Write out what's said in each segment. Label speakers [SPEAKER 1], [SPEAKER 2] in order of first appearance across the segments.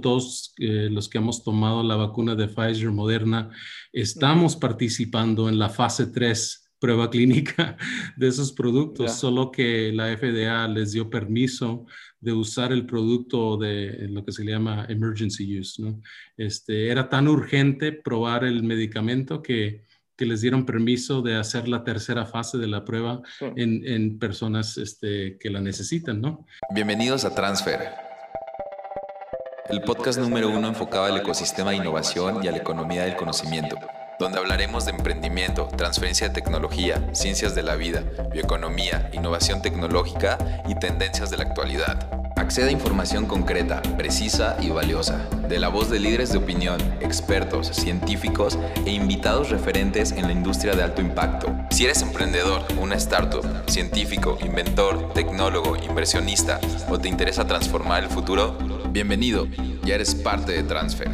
[SPEAKER 1] todos eh, los que hemos tomado la vacuna de Pfizer Moderna, estamos participando en la fase 3 prueba clínica de esos productos, solo que la FDA les dio permiso de usar el producto de lo que se llama emergency use. ¿no? Este, era tan urgente probar el medicamento que, que, les dieron permiso de hacer la tercera fase de la prueba en, en, personas este, que la necesitan. ¿no?
[SPEAKER 2] Bienvenidos a Transfer, el podcast número uno enfocado al ecosistema de innovación y a la economía del conocimiento donde hablaremos de emprendimiento, transferencia de tecnología, ciencias de la vida, bioeconomía, innovación tecnológica y tendencias de la actualidad. Accede a información concreta, precisa y valiosa, de la voz de líderes de opinión, expertos, científicos e invitados referentes en la industria de alto impacto. Si eres emprendedor, una startup, científico, inventor, tecnólogo, inversionista o te interesa transformar el futuro, bienvenido, ya eres parte de Transfer.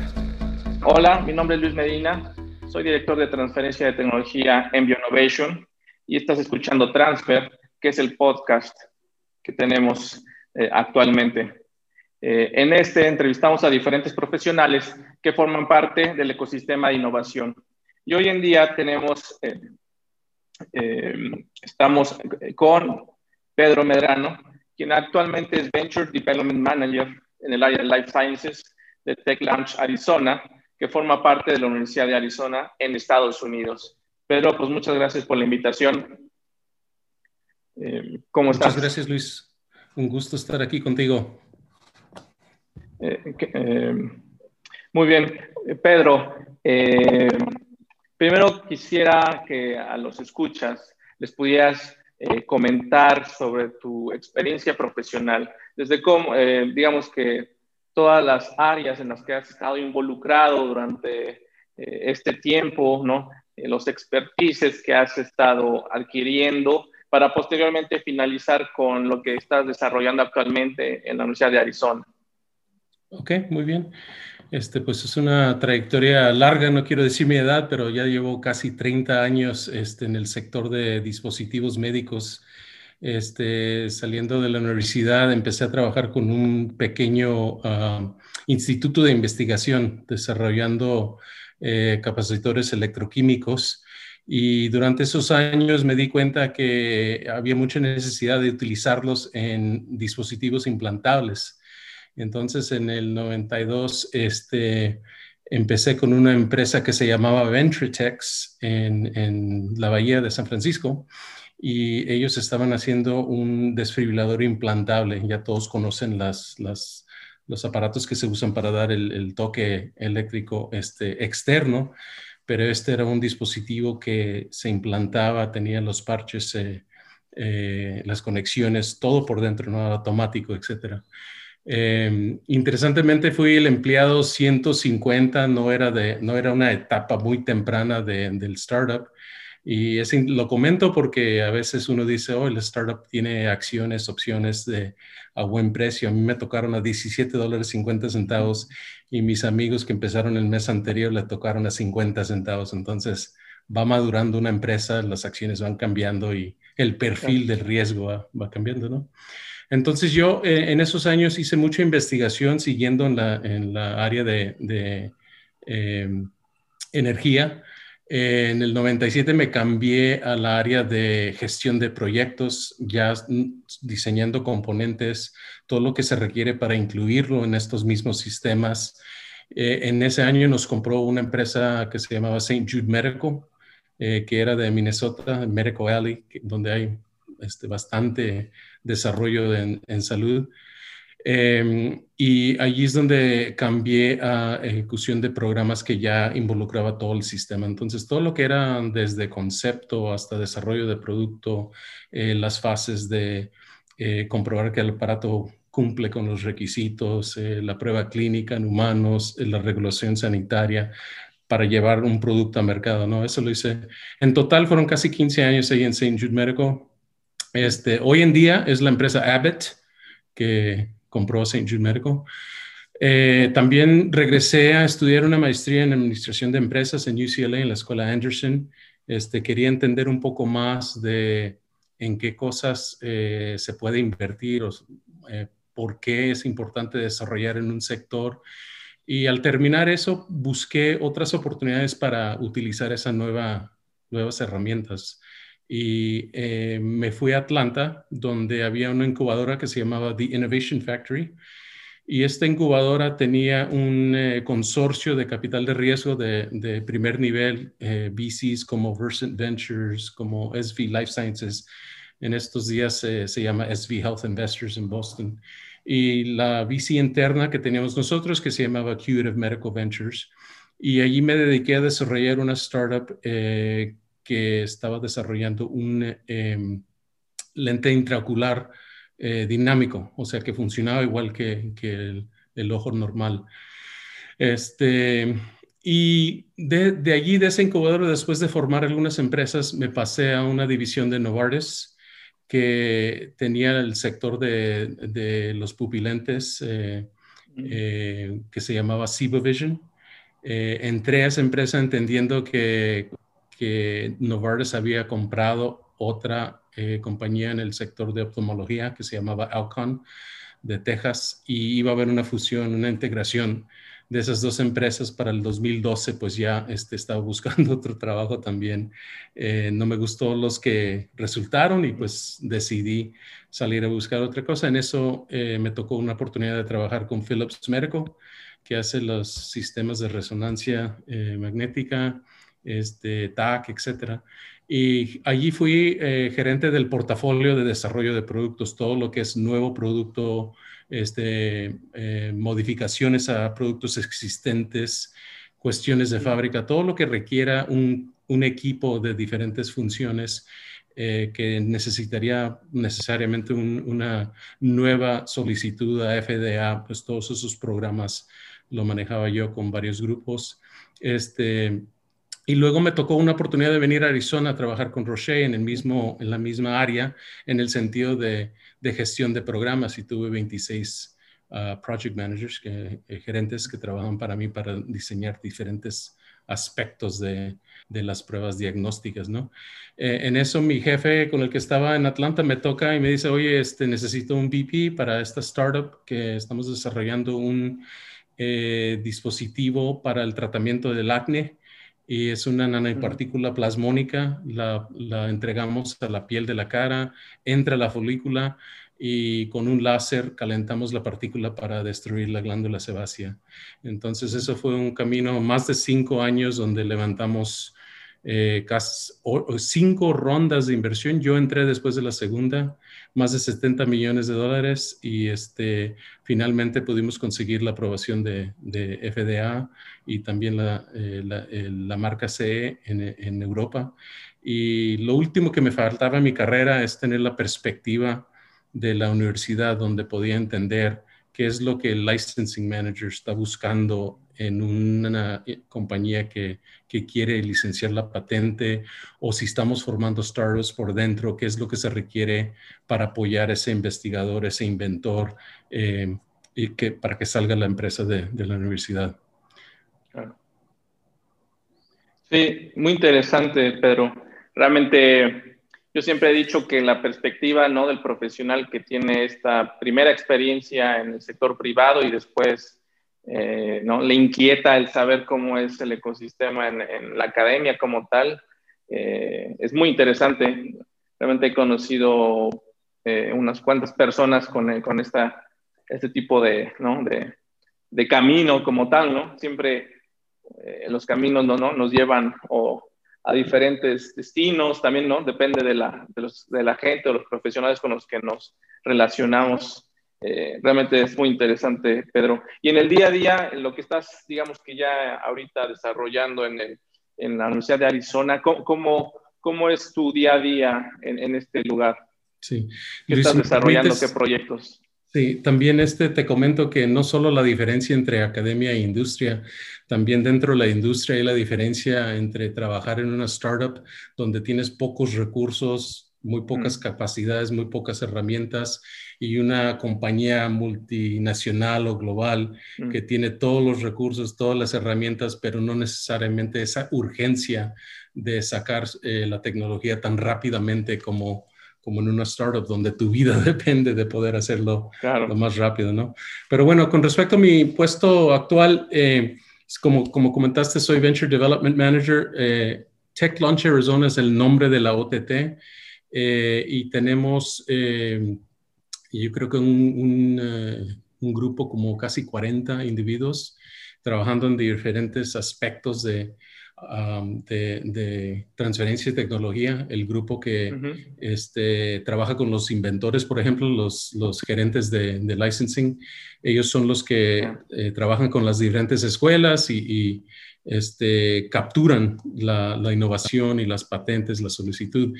[SPEAKER 3] Hola, mi nombre es Luis Medina, soy director de transferencia de tecnología en Bioinnovation y estás escuchando Transfer, que es el podcast que tenemos eh, actualmente. Eh, en este entrevistamos a diferentes profesionales que forman parte del ecosistema de innovación. Y hoy en día tenemos, eh, estamos con Pedro Medrano, quien actualmente es Venture Development Manager en el área de Life Sciences de Tech Launch Arizona que forma parte de la Universidad de Arizona en Estados Unidos. Pedro, pues muchas gracias por la invitación.
[SPEAKER 1] Eh, ¿Cómo estás? Muchas gracias, Luis. Un gusto estar aquí contigo.
[SPEAKER 3] Eh, eh, muy bien, Pedro. primero quisiera que a los escuchas les pudieras comentar sobre tu experiencia profesional, desde cómo, digamos que todas las áreas en las que has estado involucrado durante eh, este tiempo, ¿no? Eh, los expertices que has estado adquiriendo para posteriormente finalizar con lo que estás desarrollando actualmente en la Universidad de Arizona.
[SPEAKER 1] Ok, muy bien. Este, pues es una trayectoria larga, no quiero decir mi edad, pero ya llevo casi 30 años este, en el sector de dispositivos médicos este, saliendo de la universidad, empecé a trabajar con un pequeño ah, instituto de investigación desarrollando eh, capacitores electroquímicos. Y durante esos años me di cuenta que había mucha necesidad de utilizarlos en dispositivos implantables. Entonces, en el 92, este, empecé con una empresa que se llamaba Ventretex en, en la bahía de San Francisco y ellos estaban haciendo un desfibrilador implantable. Ya todos conocen las, los aparatos que se usan para dar el, toque eléctrico este, externo, pero este era un dispositivo que se implantaba, tenía los parches, eh, eh, las conexiones, todo por dentro, ¿no? automático, etc. Em, interesantemente fui el empleado 150, no era, de, no era una etapa muy temprana de, del startup. Y es, lo comento porque a veces uno dice, oh, el startup tiene acciones, opciones de, a buen precio. A mí me tocaron a 17 dólares 50 centavos y mis amigos que empezaron el mes anterior le tocaron a 50 centavos. Entonces va madurando una empresa, las acciones van cambiando y el perfil del riesgo va, cambiando, ¿no? Entonces yo eh, en esos años hice mucha investigación siguiendo en la, en la área de, eh, energía en el 97 me cambié al área de gestión de proyectos, ya diseñando componentes, todo lo que se requiere para incluirlo en estos mismos sistemas. Eh, en ese año nos compró una empresa que se llamaba St. Jude Medical, eh, que era de Minnesota, Medical Alley, donde hay este, bastante desarrollo en salud. Em, y allí es donde cambié a ejecución de programas que ya involucraba todo el sistema. Entonces, todo lo que era desde concepto hasta desarrollo de producto, eh, las fases de eh, comprobar que el aparato cumple con los requisitos, eh, la prueba clínica en humanos, la regulación sanitaria para llevar un producto a mercado, ¿no? Eso lo hice. En total fueron casi 15 años ahí en St. Jude Medical. Este, hoy en día es la empresa Abbott, que compró St. Jude Medical. Eh, también regresé a estudiar una maestría en administración de empresas en UCLA, en la escuela Anderson. Este, quería entender un poco más de en qué cosas eh, se puede invertir o, eh, por qué es importante desarrollar en un sector. Y al terminar eso, busqué otras oportunidades para utilizar esas nueva, nuevas herramientas. Y eh, me fui a Atlanta, donde había una incubadora que se llamaba The Innovation Factory. Y esta incubadora tenía un eh, consorcio de capital de riesgo de, primer nivel, eh, VCs como Versant Ventures, como SV Life Sciences. En estos días se llama SV Health Investors en Boston y la VC interna que teníamos nosotros que se llamaba Curative Medical Ventures. Y allí me dediqué a desarrollar una startup eh, que estaba desarrollando un em, lente intraocular eh, dinámico, o sea que funcionaba igual que, el, ojo normal. Este, y de, de, allí, de ese incubador, después de formar algunas empresas, me pasé a una división de Novartis que tenía el sector de, los pupilentes eh, eh, que se llamaba Vision. Eh, entré a esa empresa entendiendo que, que Novartis había comprado otra compañía en el sector de oftalmología que se llamaba Alcon de Texas y iba a haber una fusión, una integración de esas dos empresas para el 2012, pues ya este, estaba buscando otro trabajo también. Eh, no me gustó los que resultaron y pues decidí salir a buscar otra cosa. En eso eh, me tocó una oportunidad de trabajar con Philips Medical, que hace los sistemas de resonancia eh, magnética, este, TAC, etcétera. Y allí fui gerente del portafolio de desarrollo de productos, todo lo que es nuevo producto este, eh, modificaciones a productos existentes, cuestiones de fábrica, todo lo que requiera un, equipo de diferentes funciones eh, que necesitaría necesariamente una nueva solicitud a FDA, pues todos esos programas lo manejaba yo con varios grupos. Este, y luego me tocó una oportunidad de venir a Arizona a trabajar con Roche en, el mismo, en la misma área, en el sentido de, gestión de programas. Y tuve 26 ah, project managers, que, eh, gerentes que trabajan para mí para diseñar diferentes aspectos de, de las pruebas diagnósticas, ¿no? Eh, en eso mi jefe con el que estaba en Atlanta me toca y me dice, oye, este, necesito un VP para esta startup que estamos desarrollando un eh, dispositivo para el tratamiento del acné y es una nanopartícula plasmónica, la, la, entregamos a la piel de la cara, entra a la folícula y con un láser calentamos la partícula para destruir la glándula sebácea. Entonces eso fue un camino más de cinco años donde levantamos eh, casi, cinco rondas de inversión. Yo entré después de la segunda, más de 70 millones de dólares y este, finalmente pudimos conseguir la aprobación de, FDA y también la, eh, la, marca CE en, en, Europa. Y lo último que me faltaba en mi carrera es tener la perspectiva de la universidad donde podía entender qué es lo que el licensing manager está buscando en una compañía que, quiere licenciar la patente o si estamos formando startups por dentro, qué es lo que se requiere para apoyar a ese investigador, ese inventor, eh, y que, para que salga la empresa de, la universidad.
[SPEAKER 3] Sí, muy interesante, Pedro. Realmente yo siempre he dicho que la perspectiva ¿no? del profesional que tiene esta primera experiencia en el sector privado y después eh, ¿no? Le inquieta el saber cómo es el ecosistema en, la academia como tal. Eh, es muy interesante. Realmente he conocido eh, unas cuantas personas con, con esta, este tipo de, ¿no? de, de, camino como tal, ¿no? Siempre los caminos ¿no? nos llevan o a diferentes destinos, también, ¿no? Depende de la, de, los, de la gente o los profesionales con los que nos relacionamos eh, realmente es muy interesante, Pedro. Y en el día a día, en lo que estás, digamos que ya ahorita desarrollando en, el, en la Universidad de Arizona, ¿cómo, cómo, es tu día a día en, en este lugar?
[SPEAKER 1] Sí.
[SPEAKER 3] ¿Qué estás desarrollando? ¿Qué proyectos?
[SPEAKER 1] Sí, también este te comento que no solo la diferencia entre academia e industria, también dentro de la industria hay la diferencia entre trabajar en una startup donde tienes pocos recursos, muy pocas mm. capacidades, muy pocas herramientas y una compañía multinacional o global mm. que tiene todos los recursos, todas las herramientas, pero no necesariamente esa urgencia de sacar eh, la tecnología tan rápidamente como, como en una startup donde tu vida depende de poder hacerlo lo más rápido, ¿no? Pero bueno, con respecto a mi puesto actual, eh, como, como comentaste, soy Venture Development Manager. Eh, Tech Launch Arizona es el nombre de la OTT eh, y tenemos, yo creo que un, un, grupo como casi 40 individuos trabajando en diferentes aspectos de, de, transferencia de tecnología, el grupo que este, trabaja con los inventores, por ejemplo, los, los gerentes de, licensing, ellos son los que eh, trabajan con las diferentes escuelas y, este, capturan la, innovación y las patentes, la solicitud.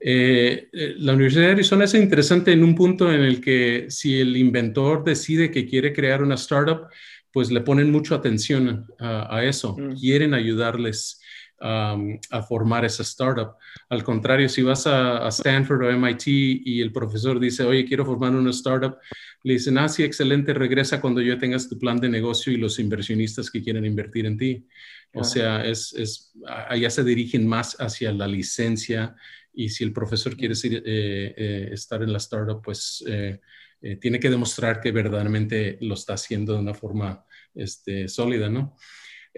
[SPEAKER 1] Eh, eh, la Universidad de Arizona es interesante en un punto en el que si el inventor decide que quiere crear una startup, pues le ponen mucho atención a, eso, mm. quieren ayudarles a formar esa startup. Al contrario, si vas a, Stanford o MIT y el profesor dice, oye, quiero formar una startup, le dicen, ah, sí, excelente, regresa cuando ya tengas tu plan de negocio y los inversionistas que quieren invertir en ti. O sea, es, es, allá se dirigen más hacia la licencia y si el profesor quiere eh, eh, estar en la startup, pues eh, tiene que demostrar que verdaderamente lo está haciendo de una forma este, sólida, ¿no?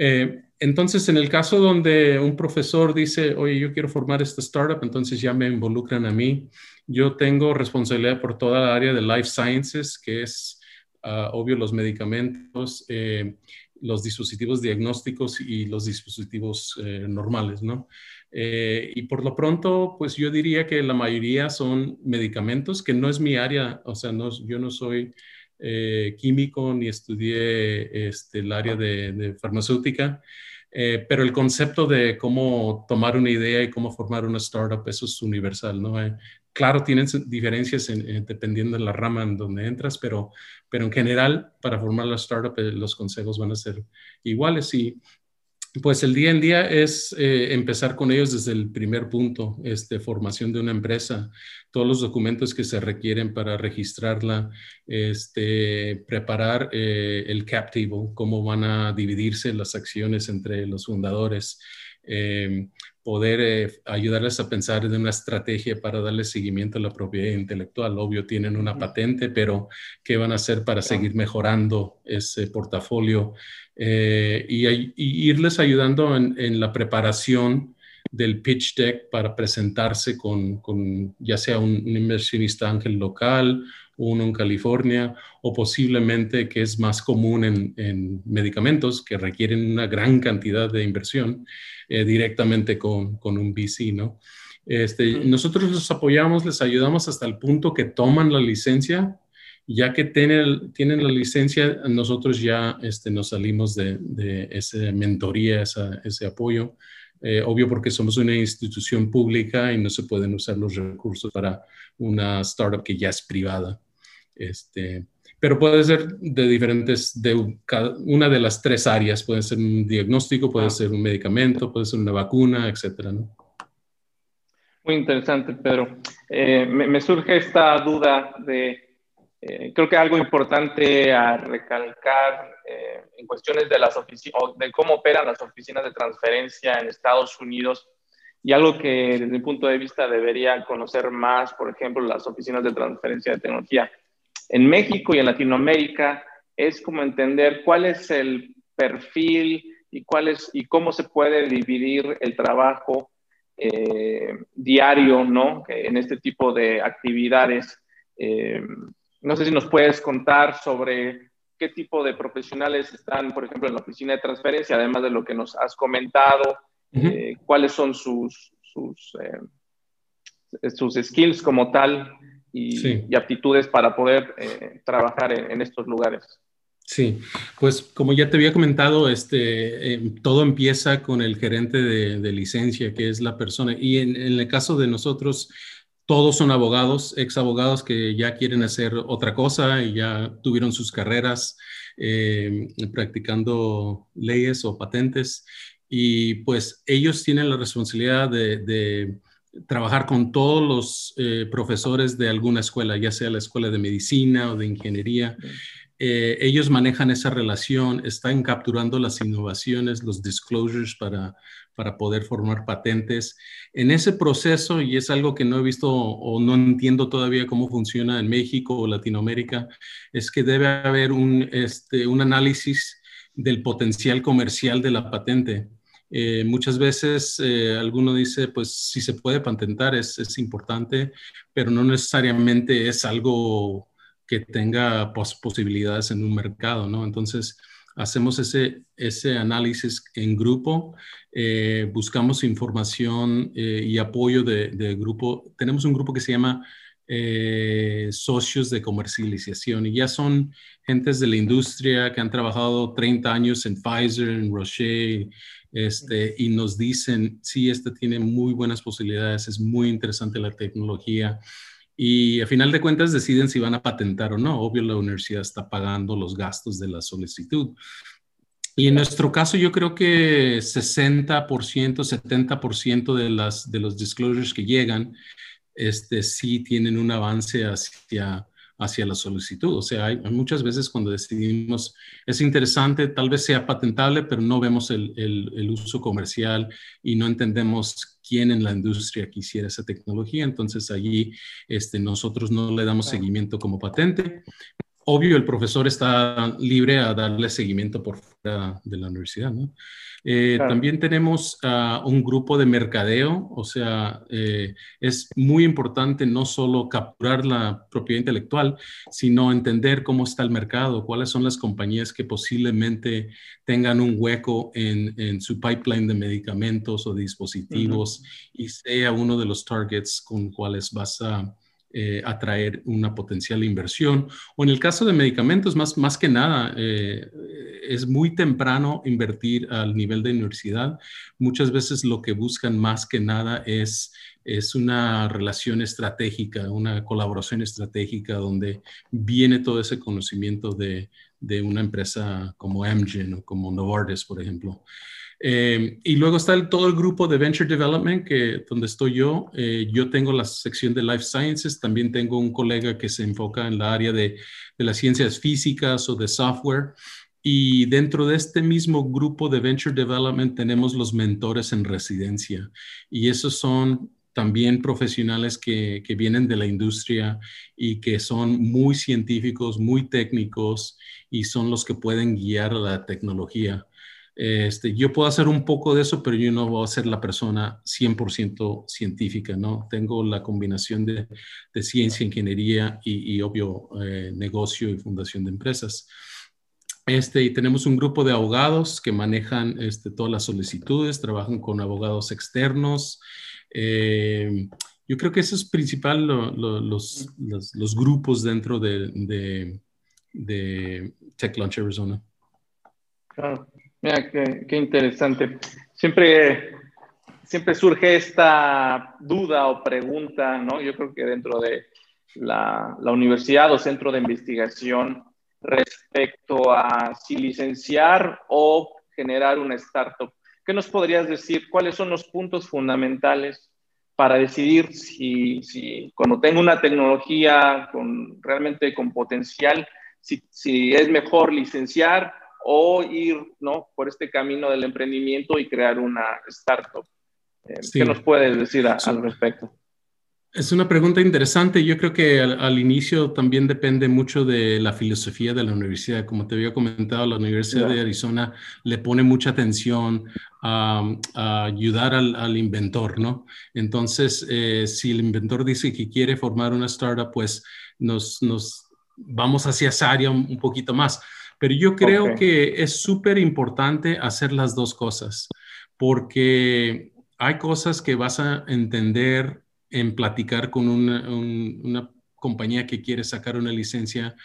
[SPEAKER 1] Eh, entonces, en el caso donde un profesor dice, oye, yo quiero formar esta startup, entonces ya me involucran a mí. Yo tengo responsabilidad por toda la área de life sciences, que es, ah, obvio, los medicamentos, eh, los dispositivos diagnósticos y los dispositivos eh, normales, ¿no? y por lo pronto, pues yo diría que la mayoría son medicamentos, que no es mi área, o sea, no, yo no soy eh, químico ni estudié este, el área de, farmacéutica, eh, pero el concepto de cómo tomar una idea y cómo formar una startup, eso es universal, ¿no? Eh, claro, tienen diferencias dependiendo de la rama en donde entras, pero, pero en general, para formar la startup, los consejos van a ser iguales y pues el día en día es eh, empezar con ellos desde el primer punto, este, formación de una empresa, todos los documentos que se requieren para registrarla, este, preparar eh, el cap table, cómo van a dividirse las acciones entre los fundadores, em, poder eh, ayudarles a pensar en una estrategia para darle seguimiento a la propiedad intelectual. Obvio, tienen una patente, pero ¿qué van a hacer para seguir mejorando ese portafolio? Eh, y, irles ayudando en, la preparación del pitch deck para presentarse con, ya sea un, inversionista ángel local, uno en California o posiblemente que es más común en, medicamentos que requieren una gran cantidad de inversión eh, directamente con, un VC, ¿no? Este, nosotros los apoyamos, les ayudamos hasta el punto que toman la licencia ya que tienen, tienen la licencia, nosotros ya este, nos salimos de, de esa mentoría, ese apoyo. Eh, obvio porque somos una institución pública y no se pueden usar los recursos para una startup que ya es privada. Este, pero puede ser de diferentes, de una de las tres áreas, puede ser un diagnóstico, puede ser un medicamento, puede ser una vacuna, etcétera, ¿no?
[SPEAKER 3] Muy interesante, Pedro. Eh, me, surge esta duda de eh, creo que algo importante a recalcar eh, en cuestiones de las oficinas, de cómo operan las oficinas de transferencia en Estados Unidos y algo que desde mi punto de vista debería conocer más, por ejemplo, las oficinas de transferencia de tecnología en México y en Latinoamérica, es como entender cuál es el perfil y cuál es y cómo se puede dividir el trabajo eh, diario, ¿no? En este tipo de actividades. No sé si nos puedes contar sobre qué tipo de profesionales están, por ejemplo, en la oficina de transferencia, además de lo que nos has comentado, eh, cuáles son sus, sus, eh, sus, skills como tal y, aptitudes para poder eh, trabajar en, estos lugares.
[SPEAKER 1] Sí, pues como ya te había comentado, este, todo empieza con el gerente de, licencia, que es la persona, y en, en el caso de nosotros, todos son abogados, ex abogados que ya quieren hacer otra cosa y ya tuvieron sus carreras eh, practicando leyes o patentes y pues ellos tienen la responsabilidad de, trabajar con todos los eh, profesores de alguna escuela, ya sea la escuela de medicina o de ingeniería. eh, ellos manejan esa relación, están capturando las innovaciones, los disclosures para, para poder formar patentes. En ese proceso, y es algo que no he visto o no entiendo todavía cómo funciona en México o Latinoamérica, es que debe haber un, este, un análisis del potencial comercial de la patente. Eh, muchas veces eh, alguno dice, pues si se puede patentar es, es, importante, pero no necesariamente es algo que tenga posibilidades en un mercado, ¿no? Entonces, hacemos ese, ese análisis en grupo, eh, buscamos información y apoyo de, de, grupo. Tenemos un grupo que se llama socios de comercialización y ya son gentes de la industria que han trabajado 30 años en Pfizer, en Roche, este, y nos dicen, sí, este tiene muy buenas posibilidades, es muy interesante la tecnología. Y a final de cuentas deciden si van a patentar o no. Obvio, la universidad está pagando los gastos de la solicitud. Y en nuestro caso, yo creo que 60%, 70% de, las, de los disclosures que llegan, este, sí tienen un avance hacia hacia la solicitud. O sea, hay, muchas veces cuando decidimos, es interesante, tal vez sea patentable, pero no vemos el, el, uso comercial y no entendemos quién en la industria quisiera esa tecnología. Entonces allí este, nosotros no le damos seguimiento como patente. Obvio, el profesor está libre a darle seguimiento por de la universidad, ¿no? Eh, también tenemos uh, un grupo de mercadeo, o sea, eh, es muy importante no solo capturar la propiedad intelectual, sino entender cómo está el mercado, cuáles son las compañías que posiblemente tengan un hueco en, en su pipeline de medicamentos o dispositivos y sea uno de los targets con cuales vas a eh, atraer una potencial inversión. O en el caso de medicamentos, más, más que nada, eh, es muy temprano invertir al nivel de universidad. Muchas veces lo que buscan más que nada es, es una relación estratégica, una colaboración estratégica donde viene todo ese conocimiento de, de una empresa como Amgen o como Novartis, por ejemplo. Eh, y luego está todo el grupo de Venture Development, que, donde estoy yo. Eh, yo tengo la sección de Life Sciences, también tengo un colega que se enfoca en la área de, de las ciencias físicas o de software. Y dentro de este mismo grupo de Venture Development tenemos los mentores en residencia. Y esos son también profesionales que, que, vienen de la industria y que son muy científicos, muy técnicos y son los que pueden guiar la tecnología. Este, yo puedo hacer un poco de eso, pero yo no voy a ser la persona 100% científica, ¿no? Tengo la combinación de, de ciencia, ingeniería y, y obvio, eh, negocio y fundación de empresas. Este, y tenemos un grupo de abogados que manejan este, todas las solicitudes, trabajan con abogados externos. Eh, yo creo que eso es principal, los, grupos dentro de, de, de Tech Launch Arizona.
[SPEAKER 3] Claro. Mira, qué, interesante. Siempre, siempre surge esta duda o pregunta, ¿no? Yo creo que dentro de la, la universidad o centro de investigación respecto a si licenciar o generar una startup. ¿Qué nos podrías decir? ¿Cuáles son los puntos fundamentales para decidir si, si cuando tengo una tecnología con, realmente con potencial, si, si es mejor licenciar o ir ¿no? por este camino del emprendimiento y crear una startup. Eh, ¿Qué nos puedes decir al respecto?
[SPEAKER 1] Es una pregunta interesante. Yo creo que al, inicio también depende mucho de la filosofía de la universidad. Como te había comentado, la Universidad de Arizona le pone mucha atención a, ayudar al, inventor, ¿no? Entonces, eh, si el inventor dice que quiere formar una startup, pues nos, nos vamos hacia esa área un poquito más. Pero yo creo que es súper importante hacer las dos cosas, porque hay cosas que vas a entender en platicar con una, compañía que quiere sacar una licencia,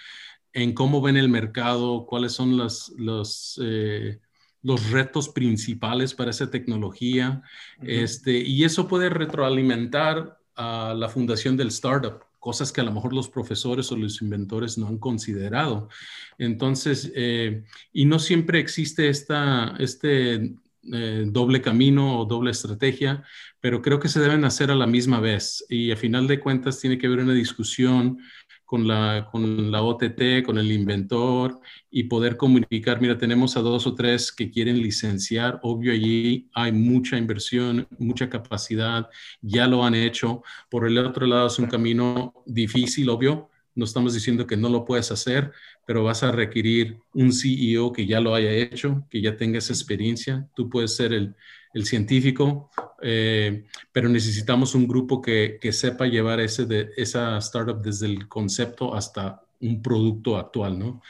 [SPEAKER 1] en cómo ven el mercado, cuáles son los, los, eh, los retos principales para esa tecnología. este, y eso puede retroalimentar a la fundación del startup cosas que a lo mejor los profesores o los inventores no han considerado. Entonces, eh, y no siempre existe esta, este eh, doble camino o doble estrategia, pero creo que se deben hacer a la misma vez y a final de cuentas tiene que haber una discusión con la, con la OTT, con el inventor y poder comunicar, mira, tenemos a dos o tres que quieren licenciar, obvio allí hay mucha inversión, mucha capacidad, ya lo han hecho. Por el otro lado es un camino difícil, obvio, no estamos diciendo que no lo puedes hacer, pero vas a requerir un CEO que ya lo haya hecho, que ya tenga esa experiencia. Tú puedes ser el, el científico, eh, pero necesitamos un grupo que, que sepa llevar ese de, esa startup desde el concepto hasta un producto actual, ¿no?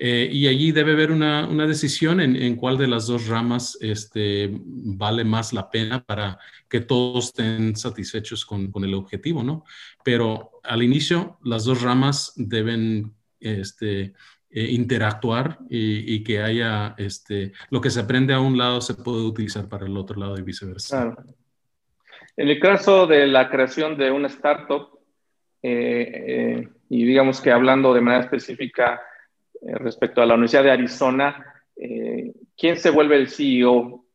[SPEAKER 1] Eh, y allí debe haber una, una decisión en, en, cuál de las dos ramas este, vale más la pena para que todos estén satisfechos con, con el objetivo, ¿no? Pero al inicio, las dos ramas deben este, eh, interactuar y, que haya este, lo que se aprende a un lado se puede utilizar para el otro lado y viceversa.
[SPEAKER 3] En el caso de la creación de una startup, eh, eh, y digamos que hablando de manera específica respecto a la Universidad de Arizona, ¿quién se vuelve el CEO?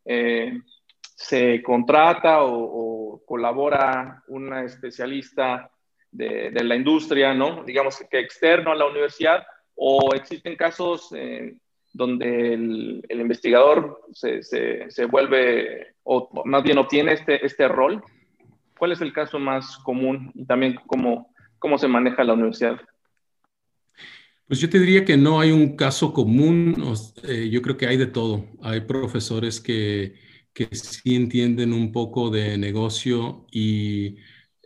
[SPEAKER 3] ¿Se contrata o, colabora una especialista de, de, la industria, ¿no? digamos que externo a la universidad? O existen casos eh, donde el, investigador se, se, vuelve, o más bien obtiene este, este rol. ¿Cuál es el caso más común y también cómo, cómo se maneja la universidad?
[SPEAKER 1] Pues yo te diría que no hay un caso común, eh, yo creo que hay de todo. Hay profesores que, que sí entienden un poco de negocio y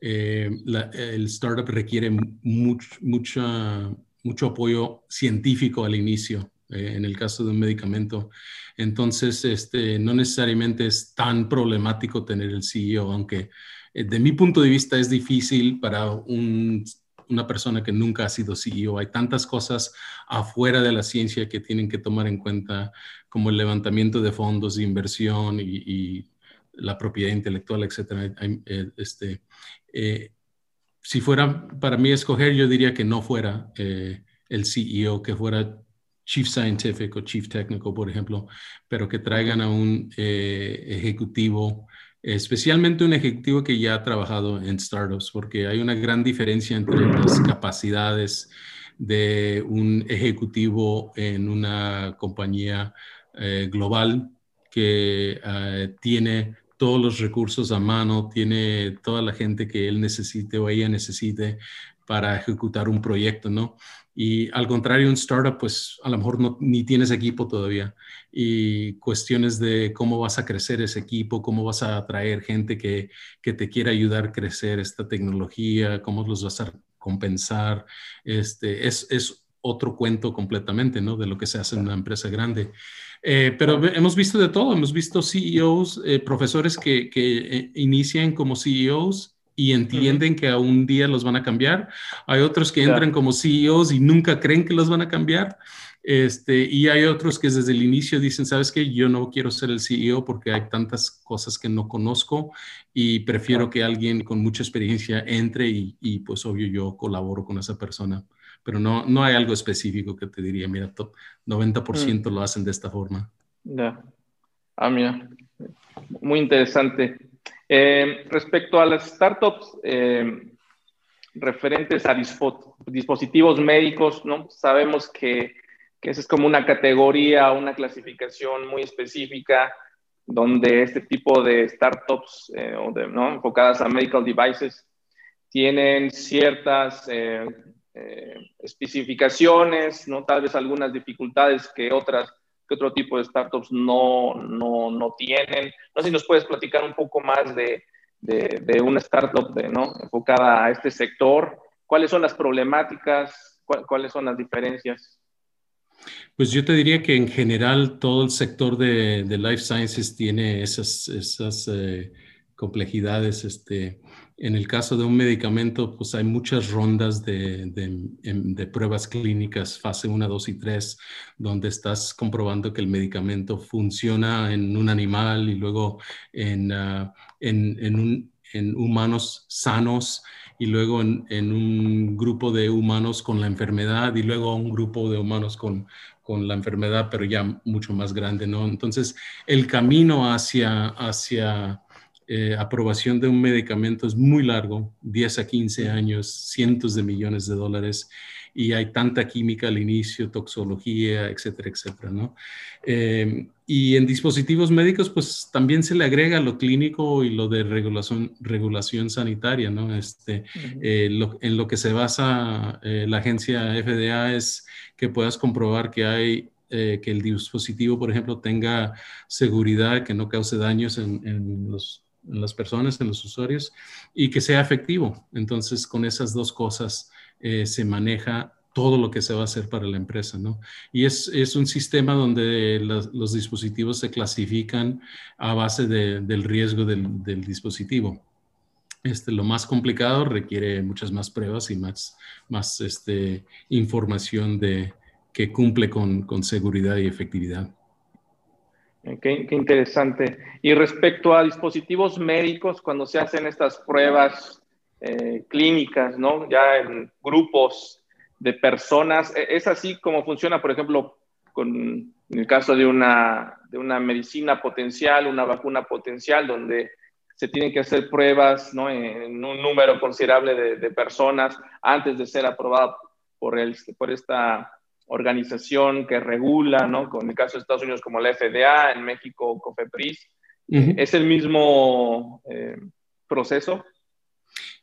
[SPEAKER 1] eh, el startup requiere much, mucha mucho apoyo científico al inicio, eh, en el caso de un medicamento. Entonces, este, no necesariamente es tan problemático tener el CEO, aunque eh, de mi punto de vista es difícil para una persona que nunca ha sido CEO. Hay tantas cosas afuera de la ciencia que tienen que tomar en cuenta, como el levantamiento de fondos de inversión y, la propiedad intelectual, etcétera. Eh, este, si fuera para mí escoger, yo diría que no fuera eh, el CEO, que fuera Chief Scientific o Chief Technical, por ejemplo, pero que traigan a un eh, ejecutivo, especialmente un ejecutivo que ya ha trabajado en startups, porque hay una gran diferencia entre las capacidades de un ejecutivo en una compañía eh, global que tiene todos los recursos a mano, tiene toda la gente que él necesite o ella necesite para ejecutar un proyecto, ¿no? Y al contrario, un startup, pues a lo mejor no, ni tienes equipo todavía. Y cuestiones de cómo vas a crecer ese equipo, cómo vas a atraer gente que, que te quiera ayudar a crecer esta tecnología, cómo los vas a compensar, este, es, es otro cuento completamente, ¿no? De lo que se hace en una empresa grande. Eh, pero hemos visto de todo, hemos visto CEOs, eh, profesores que, que, eh, inician como CEOs y entienden que a un día los van a cambiar. Hay otros que entran como CEOs y nunca creen que los van a cambiar. Este, y hay otros que desde el inicio dicen, sabes qué, yo no quiero ser el CEO porque hay tantas cosas que no conozco y prefiero que alguien con mucha experiencia entre y, y pues obvio yo colaboro con esa persona pero no, no hay algo específico que te diría, mira, top 90% mm. lo hacen de esta forma.
[SPEAKER 3] Ya. Ah, mira, muy interesante. Eh, respecto a las startups eh, referentes a dispositivos médicos, ¿no? Sabemos que, que esa es como una categoría, una clasificación muy específica donde este tipo de startups eh, ¿no? enfocadas a medical devices tienen ciertas eh, especificaciones, ¿no? tal vez algunas dificultades que otras que otro tipo de startups no, no, no tienen. No sé si nos puedes platicar un poco más de, de, una startup de, ¿no? enfocada a este sector. ¿Cuáles son las problemáticas? ¿Cuáles son las diferencias?
[SPEAKER 1] Pues yo te diría que en general todo el sector de, de life sciences tiene esas, esas eh, complejidades. Este, en el caso de un medicamento, pues hay muchas rondas de, de, pruebas clínicas, fase 1, 2 y 3, donde estás comprobando que el medicamento funciona en un animal y luego en, en humanos sanos y luego en, un grupo de humanos con la enfermedad y luego un grupo de humanos con, la enfermedad, pero ya mucho más grande, ¿no? Entonces, el camino hacia eh, aprobación de un medicamento es muy largo, 10 a 15 años, cientos de millones de dólares, y hay tanta química al inicio, toxología, etcétera, etcétera, ¿no? Eh, y en dispositivos médicos, pues también se le agrega lo clínico y lo de regulación, regulación sanitaria, ¿no? Este, eh, en lo que se basa la agencia FDA es que puedas comprobar que hay que el dispositivo, por ejemplo, tenga seguridad, que no cause daños en, en los en las personas, en los usuarios, y que sea efectivo. Entonces, con esas dos cosas eh, se maneja todo lo que se va a hacer para la empresa, ¿no? Y es, es un sistema donde los, dispositivos se clasifican a base del riesgo del, del, dispositivo. Este, lo más complicado requiere muchas más pruebas y más, más este, información de, que cumple con, con seguridad y efectividad.
[SPEAKER 3] Qué, interesante. Y respecto a dispositivos médicos, cuando se hacen estas pruebas eh, clínicas, ¿no? Ya en grupos de personas, ¿e-, ¿es así como funciona, por ejemplo, con, en el caso de una, de una medicina potencial, una vacuna potencial, donde se tienen que hacer pruebas ¿no? en un número considerable de, de personas antes de ser aprobada por, el, por esta organización que regula, ¿no? Con el caso de Estados Unidos como la FDA, en México COFEPRIS. ¿Es el mismo eh, proceso?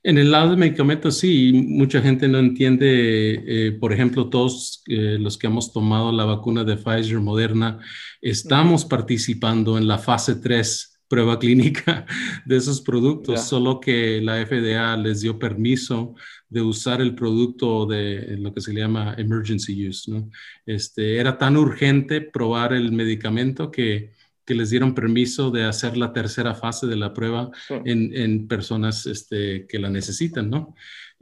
[SPEAKER 1] En el lado de medicamentos, sí, mucha gente no entiende, eh, por ejemplo, todos eh, los que hemos tomado la vacuna de Pfizer Moderna, estamos participando en la fase 3 prueba clínica de esos productos, solo que la FDA les dio permiso de usar el producto de lo que se llama emergency use. ¿no? Este, era tan urgente probar el medicamento que, que, les dieron permiso de hacer la tercera fase de la prueba en, en, personas este, que la necesitan. ¿no?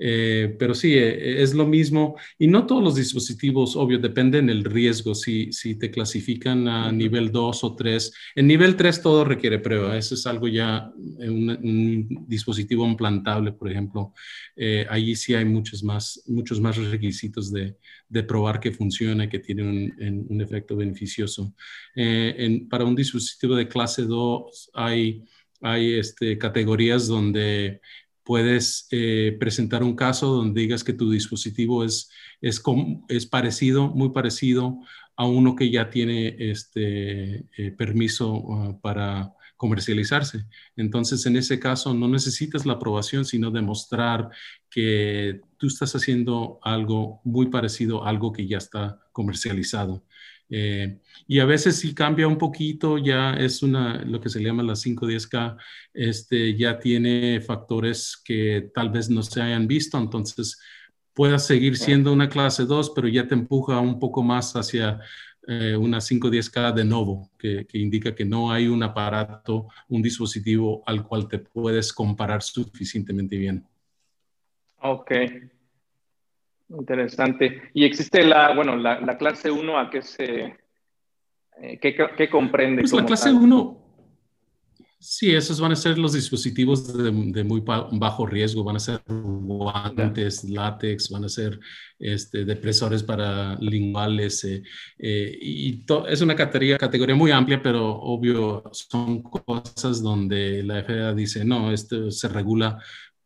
[SPEAKER 1] Eh, pero sí, eh, es lo mismo. Y no todos los dispositivos, obvio, dependen del riesgo. Si, si te clasifican a nivel 2 o 3, en nivel 3 todo requiere prueba. Eso es algo ya, eh, un, dispositivo implantable, por ejemplo. Eh, allí sí hay muchos más, muchos más requisitos de, de probar que funciona, que tiene un, un efecto beneficioso. En, para un dispositivo de clase 2 hay hay este, categorías donde puedes eh, presentar un caso donde digas que tu dispositivo es, es, parecido, muy parecido a uno que ya tiene este eh, permiso uh, para comercializarse. Entonces, en ese caso, no necesitas la aprobación, sino demostrar que tú estás haciendo algo muy parecido a algo que ya está comercializado. Eh, y a veces si cambia un poquito, ya es una, lo que se llama la 510K, este, ya tiene factores que tal vez no se hayan visto, entonces pueda seguir siendo una clase 2, pero ya te empuja un poco más hacia eh, una 510K de nuevo, que, que, indica que no hay un aparato, un dispositivo al cual te puedes comparar suficientemente bien.
[SPEAKER 3] Ok, Interesante. Y existe la, bueno, la, clase 1, ¿a qué se, eh, qué, comprende?
[SPEAKER 1] Pues la clase 1, sí, esos van a ser los dispositivos de, muy bajo riesgo, van a ser guantes, látex, van a ser este, depresores para linguales, eh, eh, y es una categoría, categoría muy amplia, pero obvio son cosas donde la FDA dice, no, esto se regula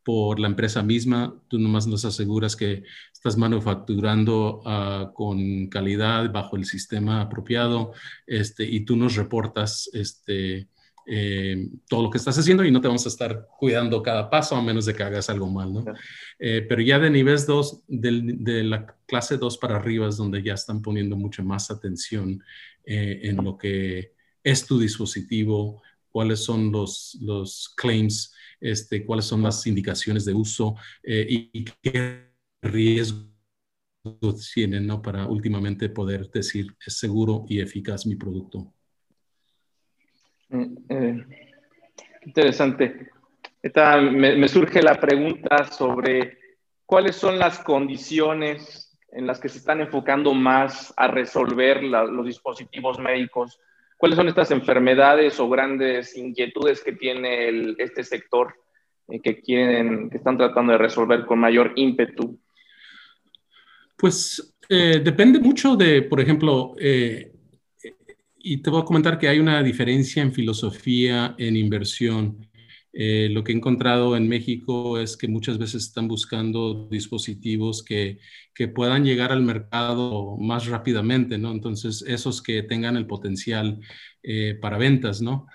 [SPEAKER 1] por la empresa misma, tú nomás nos aseguras que estás manufacturando uh, con calidad bajo el sistema apropiado este, y tú nos reportas este, eh, todo lo que estás haciendo y no te vamos a estar cuidando cada paso a menos de que hagas algo mal, ¿no? Eh, pero ya de nivel 2, de, la clase 2 para arriba es donde ya están poniendo mucha más atención eh, en lo que es tu dispositivo, cuáles son los, los claims este, cuáles son las indicaciones de uso eh, y, qué riesgos tienen ¿no? para últimamente poder decir es seguro y eficaz mi producto.
[SPEAKER 3] Eh, eh, interesante. me, surge la pregunta sobre cuáles son las condiciones en las que se están enfocando más a resolver los dispositivos médicos ¿Cuáles son estas enfermedades o grandes inquietudes que tiene este sector eh, que quieren, que están tratando de resolver con mayor ímpetu?
[SPEAKER 1] Pues eh, depende mucho de, por ejemplo, eh, y te voy a comentar que hay una diferencia en filosofía en inversión. Eh, lo que he encontrado en México es que muchas veces están buscando dispositivos que, que puedan llegar al mercado más rápidamente, ¿no? Entonces, esos que tengan el potencial para ventas, ¿no?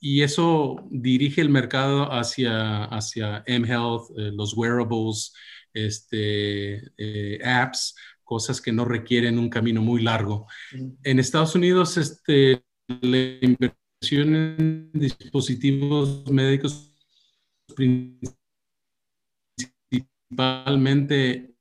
[SPEAKER 1] Y eso dirige el mercado hacia, hacia M-Health, los wearables, este, apps, cosas que no requieren un camino muy largo. En Estados Unidos, este, la inversión en dispositivos médicos principalmente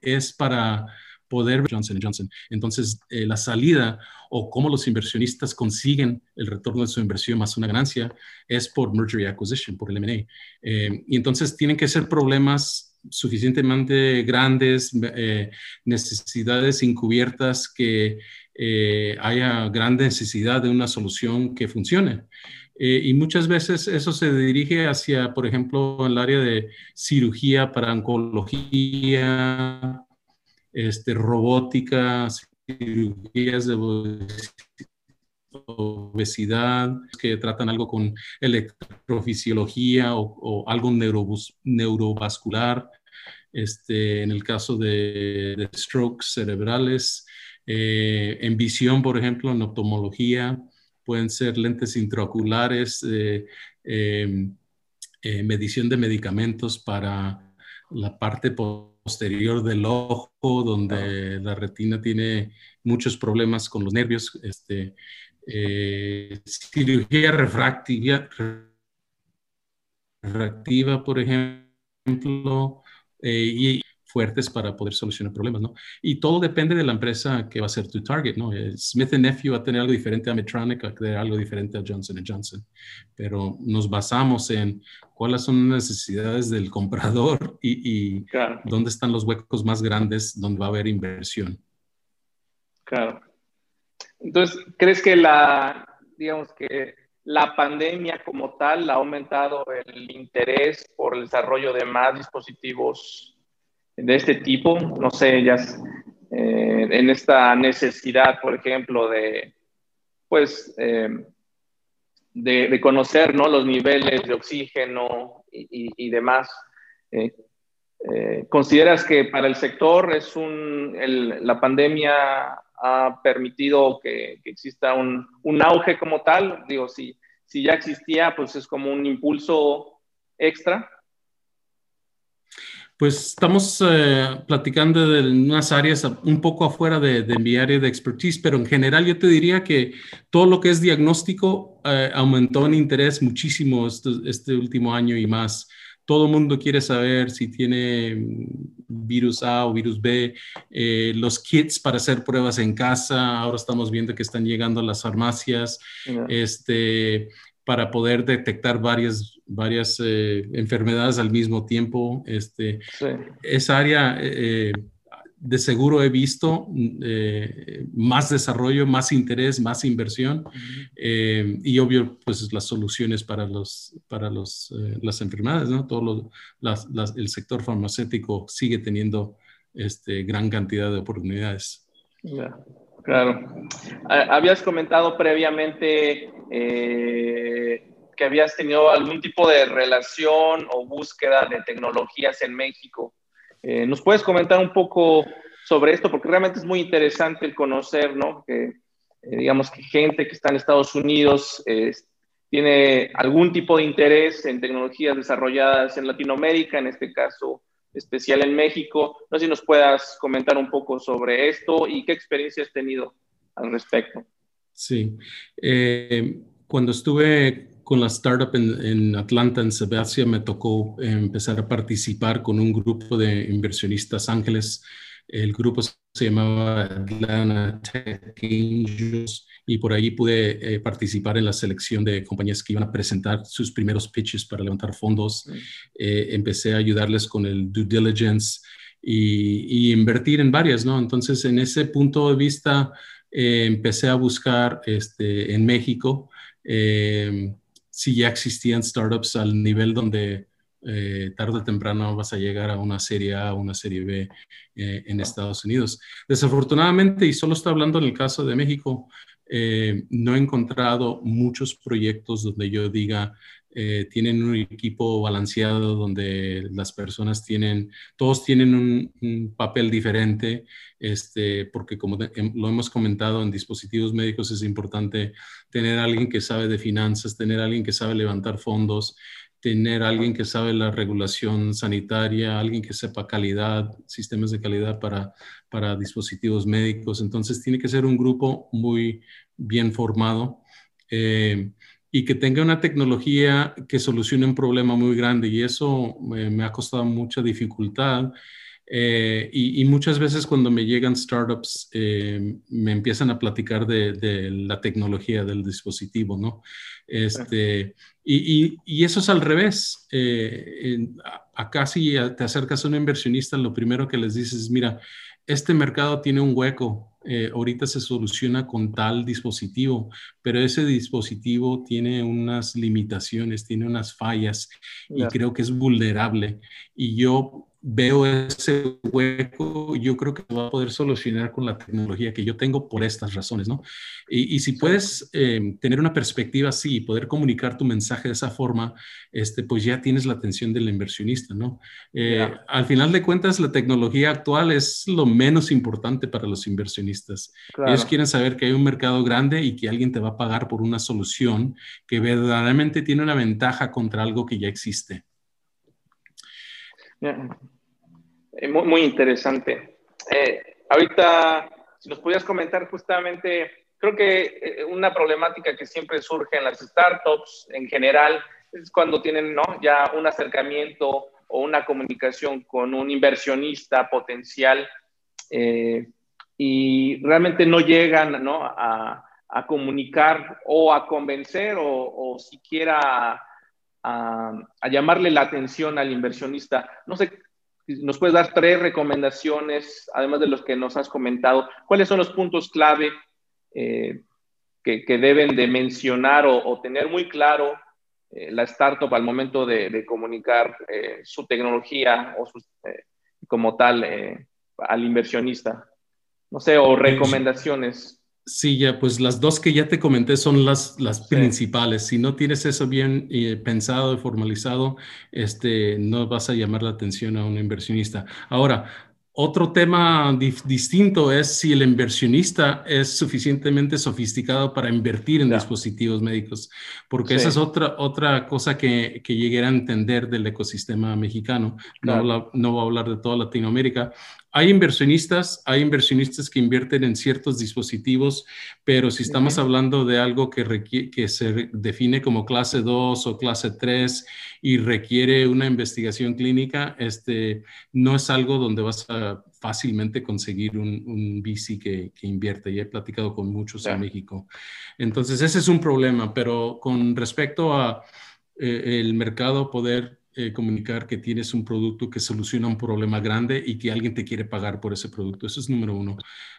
[SPEAKER 1] es para poder Johnson Johnson. Entonces, eh, la salida o cómo los inversionistas consiguen el retorno de su inversión más una ganancia es por merger y acquisition, por el M&A. Eh, y entonces tienen que ser problemas suficientemente grandes, eh, necesidades encubiertas que eh, haya gran necesidad de una solución que funcione. Eh, y muchas veces eso se dirige hacia, por ejemplo, el área de cirugía para oncología, este, robótica, cirugías de obesidad, que tratan algo con electrofisiología o, algo neurovascular, este, en el caso de, de strokes cerebrales, eh, en visión, por ejemplo, en oftalmología, pueden ser lentes intraoculares, eh, em, eh, medición de medicamentos para la parte posterior del ojo, donde la retina tiene muchos problemas con los nervios, este, cirugía refractiva, refractiva, por ejemplo, y fuertes para poder solucionar problemas, ¿no? Y todo depende de la empresa que va a ser tu target, ¿no? Eh, Smith Nephew va a tener algo diferente a Medtronic, va a tener algo diferente a Johnson Johnson, pero nos basamos en cuáles son las necesidades del comprador y, dónde están los huecos más grandes donde va a haber inversión.
[SPEAKER 3] Claro. Entonces, ¿crees que la, digamos que la pandemia como tal ha aumentado el interés por el desarrollo de más dispositivos de este tipo, no sé, ya eh, en esta necesidad, por ejemplo, de, pues, eh, de, conocer ¿no? los niveles de oxígeno y, demás. Eh, ¿Consideras que para el sector es un, la pandemia ha permitido que, exista un, un, auge como tal? Digo, si, si ya existía, pues es como un impulso extra.
[SPEAKER 1] Pues estamos eh, platicando de unas áreas un poco afuera de, mi área de expertise, pero en general yo te diría que todo lo que es diagnóstico eh, aumentó en interés muchísimo este, este, último año y más. Todo el mundo quiere saber si tiene virus A o virus B. Eh, los kits para hacer pruebas en casa, ahora estamos viendo que están llegando a las farmacias. Este, para poder detectar varias, varias eh, enfermedades al mismo tiempo. Este, Esa área eh, de seguro he visto eh, más desarrollo, más interés, más inversión y obvio, pues las soluciones para, los, para los, las enfermedades, ¿no? Todo el sector farmacéutico sigue teniendo este, gran cantidad de oportunidades.
[SPEAKER 3] Claro. Habías comentado previamente eh, que habías tenido algún tipo de relación o búsqueda de tecnologías en México. Eh, ¿Nos puedes comentar un poco sobre esto? Porque realmente es muy interesante el conocer, ¿no? Que eh, digamos que gente que está en Estados Unidos tiene algún tipo de interés en tecnologías desarrolladas en Latinoamérica, en este caso especial en México. No sé si nos puedas comentar un poco sobre esto y qué experiencia has tenido al respecto.
[SPEAKER 1] Sí. Eh, cuando estuve con la startup en, Atlanta, en Sebastián, me tocó empezar a participar con un grupo de inversionistas ángeles. El grupo se llamaba Atlanta Tech Angels y por ahí pude eh, participar en la selección de compañías que iban a presentar sus primeros pitches para levantar fondos. Mm. Eh, empecé a ayudarles con el due diligence y, invertir en varias, ¿no? Entonces, en ese punto de vista, eh, empecé a buscar este, en México si ya existían startups al nivel donde tarde o temprano vas a llegar a una serie A una serie B en Estados Unidos. Desafortunadamente, y solo estoy hablando en el caso de México, eh, no he encontrado muchos proyectos donde yo diga, eh, tienen un equipo balanceado donde las personas tienen, todos tienen un, papel diferente, este, porque como em, lo hemos comentado en dispositivos médicos es importante tener alguien que sabe de finanzas, tener alguien que sabe levantar fondos, tener alguien que sabe la regulación sanitaria, alguien que sepa calidad, sistemas de calidad para, para dispositivos médicos. Entonces tiene que ser un grupo muy bien formado. Eh, y que tenga una tecnología que solucione un problema muy grande y eso me, ha costado mucha dificultad. Eh, y, muchas veces cuando me llegan startups eh, me empiezan a platicar de, la tecnología del dispositivo, ¿no? Este, y, y, eso es al revés. Eh, acá si te acercas a un inversionista, lo primero que les dices es, mira, este mercado tiene un hueco, eh, ahorita se soluciona con tal dispositivo, pero ese dispositivo tiene unas limitaciones, tiene unas fallas y creo que es vulnerable. Y yo veo ese hueco, yo creo que va a poder solucionar con la tecnología que yo tengo por estas razones, ¿no? Y, si puedes eh, tener una perspectiva así y poder comunicar tu mensaje de esa forma, este, pues ya tienes la atención del inversionista, ¿no? Eh, al final de cuentas, la tecnología actual es lo menos importante para los inversionistas. Ellos quieren saber que hay un mercado grande y que alguien te va a pagar por una solución que verdaderamente tiene una ventaja contra algo que ya existe.
[SPEAKER 3] Eh, muy, muy interesante. Eh, ahorita, si nos podías comentar justamente, creo que eh, una problemática que siempre surge en las startups en general es cuando tienen ¿no? ya un acercamiento o una comunicación con un inversionista potencial y realmente no llegan ¿no? A, a, comunicar o a convencer o, o siquiera a, llamarle la atención al inversionista. No sé, nos puedes dar tres recomendaciones, además de los que nos has comentado. ¿Cuáles son los puntos clave eh, que, deben de mencionar o, tener muy claro eh, la startup al momento de, comunicar eh, su tecnología o como tal al inversionista? No sé, o recomendaciones.
[SPEAKER 1] Sí, ya, pues las dos que ya te comenté son las, las principales. Si no tienes eso bien eh, pensado y formalizado, este, no vas a llamar la atención a un inversionista. Ahora, otro tema distinto es si el inversionista es suficientemente sofisticado para invertir en dispositivos médicos, porque esa es otra, otra cosa que, que llegué a entender del ecosistema mexicano. No, no voy a hablar de toda Latinoamérica, hay inversionistas, hay inversionistas que invierten en ciertos dispositivos, pero si estamos hablando de algo que, que se define como clase 2 o clase 3 y requiere una investigación clínica, este, no es algo donde vas a fácilmente conseguir un, un VC que, que invierte. Y he platicado con muchos en México. Entonces, ese es un problema, pero con respecto a eh, el mercado poder eh, comunicar que tienes un producto que soluciona un problema grande y que alguien te quiere pagar por ese producto. Eso es número uno.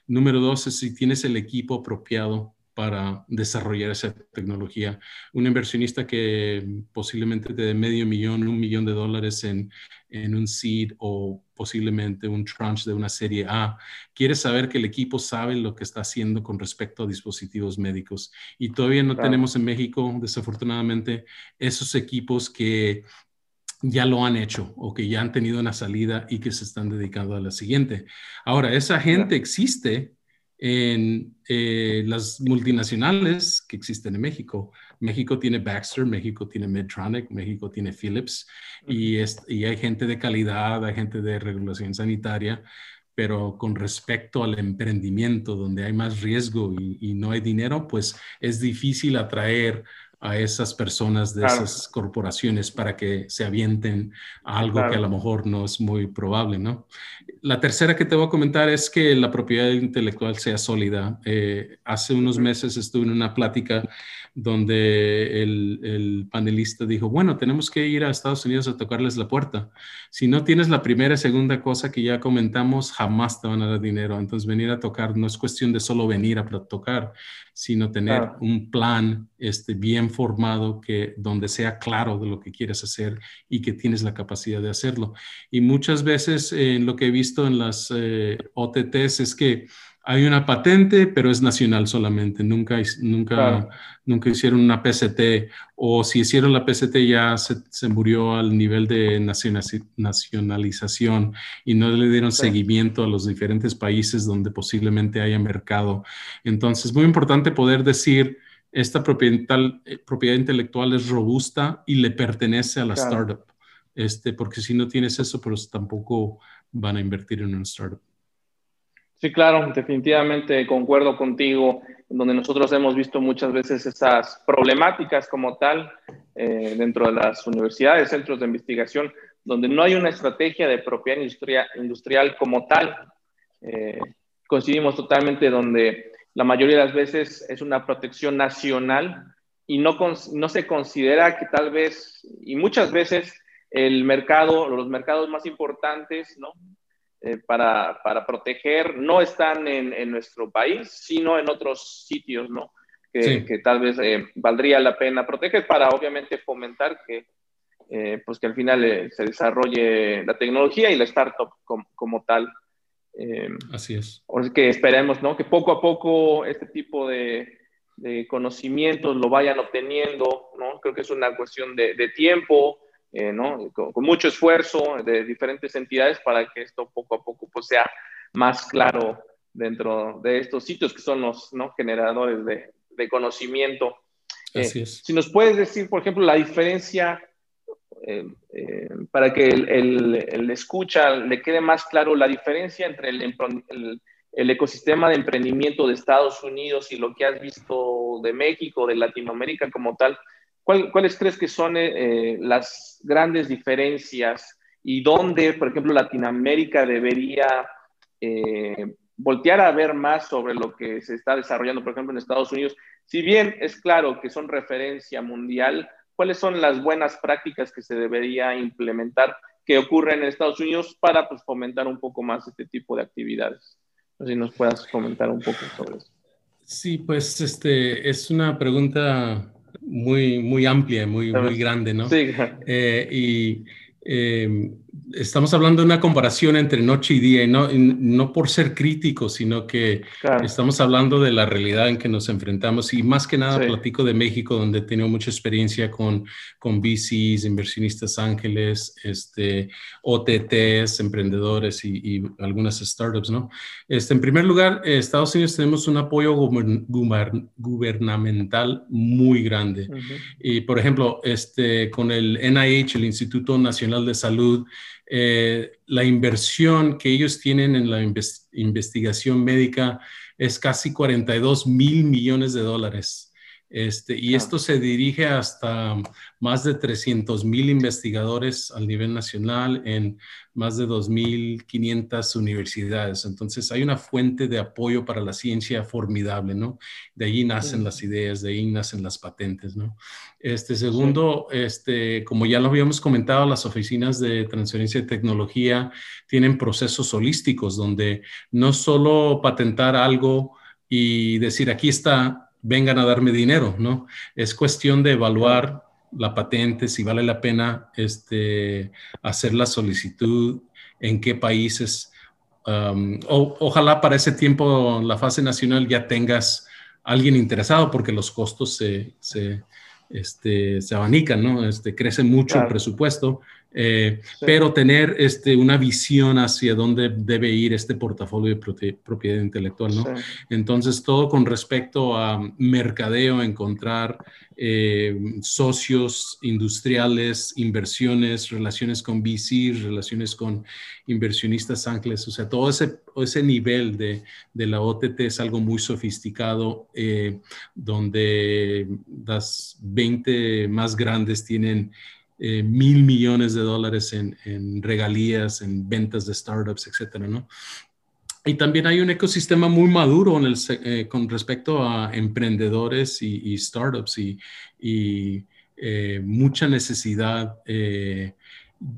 [SPEAKER 1] Número dos es si tienes el equipo apropiado para desarrollar esa tecnología. Un inversionista que posiblemente te dé medio millón, un millón de dólares en, en un seed o posiblemente un tranche de una serie A, quiere saber que el equipo sabe lo que está haciendo con respecto a dispositivos médicos. Y todavía no tenemos en México, desafortunadamente, esos equipos que ya lo han hecho o que ya han tenido una salida y que se están dedicando a la siguiente. Ahora, esa gente existe en eh, las multinacionales que existen en México. México tiene Baxter, México tiene Medtronic, México tiene Philips y, y hay gente de calidad, hay gente de regulación sanitaria, pero con respecto al emprendimiento donde hay más riesgo y, y no hay dinero, pues es difícil atraer a esas personas de esas corporaciones para que se avienten a algo que a lo mejor no es muy probable, ¿no? La tercera que te voy a comentar es que la propiedad intelectual sea sólida. Eh, hace unos meses estuve en una plática donde el, panelista dijo, bueno, tenemos que ir a Estados Unidos a tocarles la puerta. Si no tienes la primera y segunda cosa que ya comentamos, jamás te van a dar dinero. Entonces venir a tocar no es cuestión de solo venir a tocar, sino tener un plan este, bien formado que donde sea claro de lo que quieres hacer y que tienes la capacidad de hacerlo. Y muchas veces eh, lo que he visto en las eh, OTTs es que hay una patente, pero es nacional solamente. Nunca, nunca, nunca hicieron una PCT o si hicieron la PCT ya se, murió al nivel de nacionalización y no le dieron seguimiento a los diferentes países donde posiblemente haya mercado. Entonces, es muy importante poder decir, esta propiedad, eh, propiedad intelectual es robusta y le pertenece a la startup. Este, porque si no tienes eso, pues tampoco van a invertir en un startup.
[SPEAKER 3] Sí, claro, definitivamente concuerdo contigo, donde nosotros hemos visto muchas veces esas problemáticas como tal eh, dentro de las universidades, centros de investigación, donde no hay una estrategia de propiedad industrial como tal. Eh, coincidimos totalmente donde la mayoría de las veces es una protección nacional y no, no se considera que tal vez, y muchas veces el mercado, los mercados más importantes, ¿no? Eh, para, para, proteger no están en, en, nuestro país, sino en otros sitios, ¿no? Que, que tal vez eh, valdría la pena proteger para obviamente fomentar que, eh, pues que al final se desarrolle la tecnología y la startup como, como tal.
[SPEAKER 1] Así es.
[SPEAKER 3] Que esperemos, ¿no? Que poco a poco este tipo de, de conocimientos lo vayan obteniendo, ¿no? Creo que es una cuestión de, de tiempo, eh, con, mucho esfuerzo de diferentes entidades para que esto poco a poco pues, sea más claro dentro de estos sitios que son los ¿no? generadores de, conocimiento.
[SPEAKER 1] Eh, Así es.
[SPEAKER 3] Si nos puedes decir, por ejemplo, la diferencia eh, para que el, el, escucha le quede más claro la diferencia entre el, el, ecosistema de emprendimiento de Estados Unidos y lo que has visto de México, de Latinoamérica como tal. ¿Cuáles crees que son eh, las grandes diferencias y dónde, por ejemplo, Latinoamérica debería eh, voltear a ver más sobre lo que se está desarrollando, por ejemplo, en Estados Unidos? Si bien es claro que son referencia mundial, ¿cuáles son las buenas prácticas que se debería implementar que ocurren en Estados Unidos para pues, fomentar un poco más este tipo de actividades? No sé si nos puedas comentar un poco sobre eso.
[SPEAKER 1] Sí, pues este es una pregunta muy, muy amplia, muy, muy grande, ¿no?
[SPEAKER 3] Sí.
[SPEAKER 1] Eh, y eh, estamos hablando de una comparación entre noche y día, y no, no por ser críticos, sino que estamos hablando de la realidad en que nos enfrentamos. Y más que nada platico de México, donde he tenido mucha experiencia con, con VCs, inversionistas ángeles, este, OTTs, emprendedores y, algunas startups, ¿no? Este, en primer lugar, en Estados Unidos tenemos un apoyo gubernamental muy grande. Y, por ejemplo, este, con el NIH, el Instituto Nacional de Salud, eh, la inversión que ellos tienen en la investigación médica es casi 42 mil millones de dólares. Este, y esto se dirige hasta más de 300 mil investigadores a nivel nacional en más de 2.500 universidades. Entonces hay una fuente de apoyo para la ciencia formidable, ¿no? De ahí nacen las ideas, de ahí nacen las patentes, ¿no? Este segundo, este, como ya lo habíamos comentado, las oficinas de transferencia de tecnología tienen procesos holísticos donde no solo patentar algo y decir aquí está vengan a darme dinero, ¿no? Es cuestión de evaluar la patente, si vale la pena este, hacer la solicitud, en qué países. Um, ojalá para ese tiempo, la fase nacional, ya tengas alguien interesado porque los costos se, se, este, se abanican, ¿no? Este, crece mucho el presupuesto eh, pero tener este, una visión hacia dónde debe ir este portafolio de propiedad intelectual, ¿no? Entonces, todo con respecto a mercadeo, encontrar eh, socios industriales, inversiones, relaciones con VC, relaciones con inversionistas ángeles, o sea, todo ese, ese nivel de, de la OTT es algo muy sofisticado, eh, donde las 20 más grandes tienen eh, mil millones de dólares en, regalías, en ventas de startups, etcétera, ¿no? Y también hay un ecosistema muy maduro en el, eh, con respecto a emprendedores y, startups y, eh, mucha necesidad.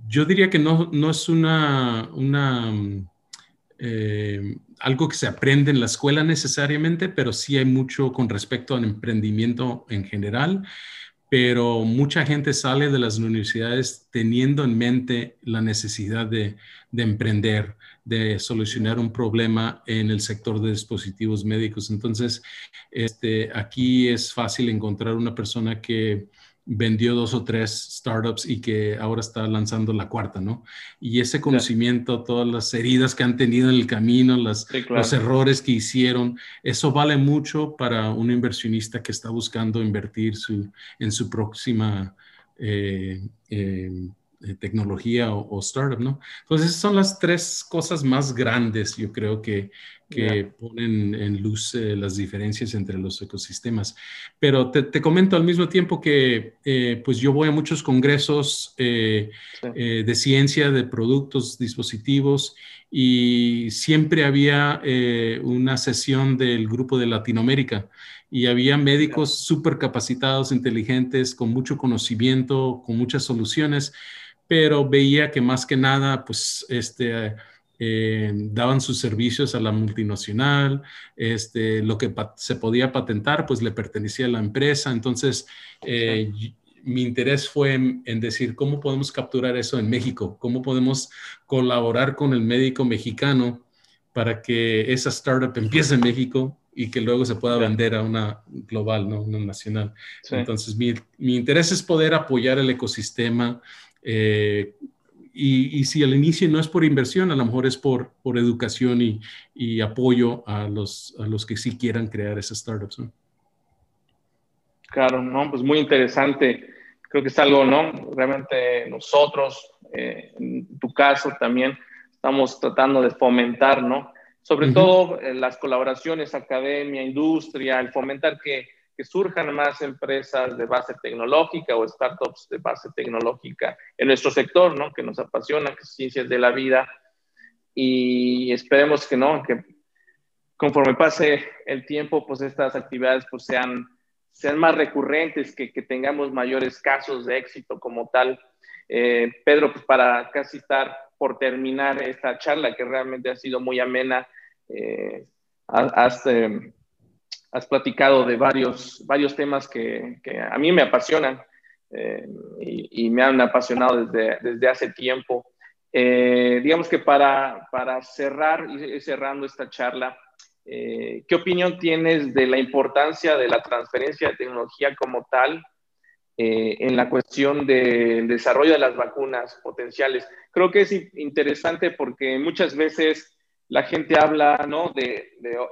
[SPEAKER 1] yo diría que no, no es una, una algo que se aprende en la escuela necesariamente, pero sí hay mucho con respecto al emprendimiento en general pero mucha gente sale de las universidades teniendo en mente la necesidad de, emprender, de solucionar un problema en el sector de dispositivos médicos. Entonces, este, aquí es fácil encontrar una persona que vendió dos o tres startups y que ahora está lanzando la cuarta, ¿no? Y ese conocimiento, todas las heridas que han tenido en el camino, los errores que hicieron, eso vale mucho para un inversionista que está buscando invertir su, en su próxima eh, eh, tecnología o, startup, ¿no? Entonces, son las tres cosas más grandes, yo creo que, que ponen en luz eh, las diferencias entre los ecosistemas. Pero te, comento al mismo tiempo que, eh, pues yo voy a muchos congresos eh, de ciencia, de productos, dispositivos, y siempre había una sesión del grupo de Latinoamérica y había médicos súper capacitados, inteligentes, con mucho conocimiento, con muchas soluciones pero veía que más que nada, pues, este, eh, daban sus servicios a la multinacional, este, lo que se podía patentar, pues le pertenecía a la empresa. Entonces, eh, mi interés fue en, decir, ¿cómo podemos capturar eso en México? ¿Cómo podemos colaborar con el médico mexicano para que esa startup empiece en México y que luego se pueda vender a una global, ¿no? Una nacional. Entonces, mi, mi, interés es poder apoyar el ecosistema, eh, y, si al inicio no es por inversión, a lo mejor es por, por educación y, y apoyo a los, a los que sí quieran crear esas startups.
[SPEAKER 3] Claro, no, pues muy interesante. Creo que es algo, ¿no? Realmente nosotros, eh, en tu caso también, estamos tratando de fomentar, ¿no? Sobre todo eh, las colaboraciones, academia, industria, el fomentar que que surjan más empresas de base tecnológica o startups de base tecnológica en nuestro sector, ¿no? Que nos apasiona, que es ciencias de la vida. Y esperemos que no, que conforme pase el tiempo, pues estas actividades pues sean, sean más recurrentes, que, que tengamos mayores casos de éxito como tal. Eh, Pedro, pues para casi estar por terminar esta charla, que realmente ha sido muy amena, eh, has platicado de varios, varios temas que, a mí me apasionan eh, y, y, me han apasionado desde, desde hace tiempo. Eh, digamos que para, para cerrar y cerrando esta charla, eh, ¿qué opinión tienes de la importancia de la transferencia de tecnología como tal en la cuestión del desarrollo de las vacunas potenciales? Creo que es interesante porque muchas veces la gente habla, ¿no? De,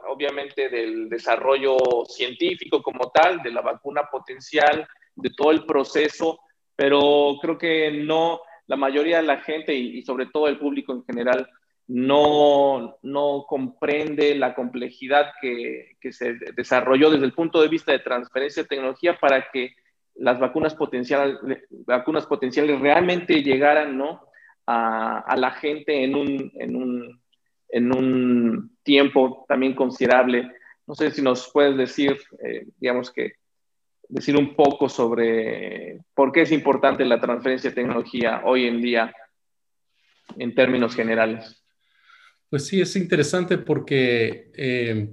[SPEAKER 3] obviamente del desarrollo científico como tal, de la vacuna potencial, de todo el proceso, pero creo que no, la mayoría de la gente y, sobre todo el público en general no, no comprende la complejidad que, que, se desarrolló desde el punto de vista de transferencia de tecnología para que las vacunas potenciales, vacunas potenciales realmente llegaran ¿no? a, a la gente en un, en un en un tiempo también considerable. No sé si nos puedes decir, eh, digamos que, decir un poco sobre por qué es importante la transferencia de tecnología hoy en día en términos generales.
[SPEAKER 1] Pues sí, es interesante porque eh,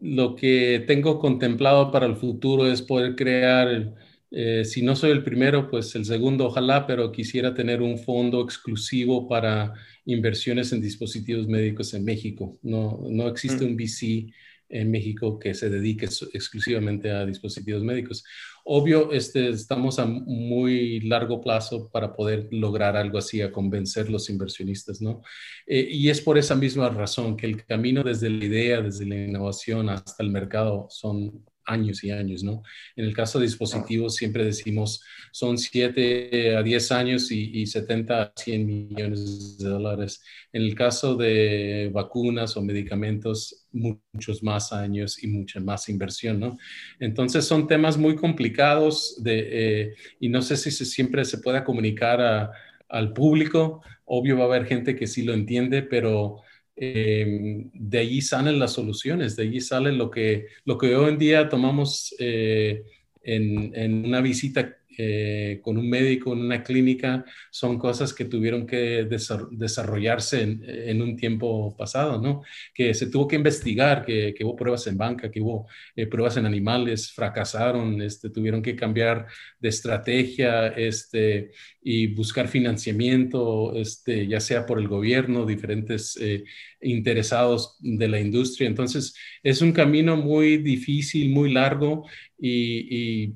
[SPEAKER 1] lo que tengo contemplado para el futuro es poder crear eh, si no soy el primero, pues el segundo, ojalá, pero quisiera tener un fondo exclusivo para inversiones en dispositivos médicos en México. No, no existe mm. un VC en México que se dedique exclusivamente a dispositivos médicos. Obvio, este, estamos a muy largo plazo para poder lograr algo así, a convencer los inversionistas, ¿no? Eh, y es por esa misma razón que el camino desde la idea, desde la innovación hasta el mercado son años y años, ¿no? En el caso de dispositivos siempre decimos son 7 a 10 años y, 70 a 100 millones de dólares. En el caso de vacunas o medicamentos, muchos más años y mucha más inversión, ¿no? Entonces son temas muy complicados de, eh, y no sé si se, siempre se pueda comunicar al público. Obvio va a haber gente que sí lo entiende, pero Em, de allí salen las soluciones, de allí sale lo que, lo que hoy en día tomamos eh, en, una visita eh, con un médico en una clínica son cosas que tuvieron que desarrollarse en, un tiempo pasado, ¿no? Que se tuvo que investigar, que, hubo pruebas en banca, que hubo eh, pruebas en animales, fracasaron, este, tuvieron que cambiar de estrategia este, y buscar financiamiento, este, ya sea por el gobierno, diferentes eh, interesados de la industria. Entonces, es un camino muy difícil, muy largo y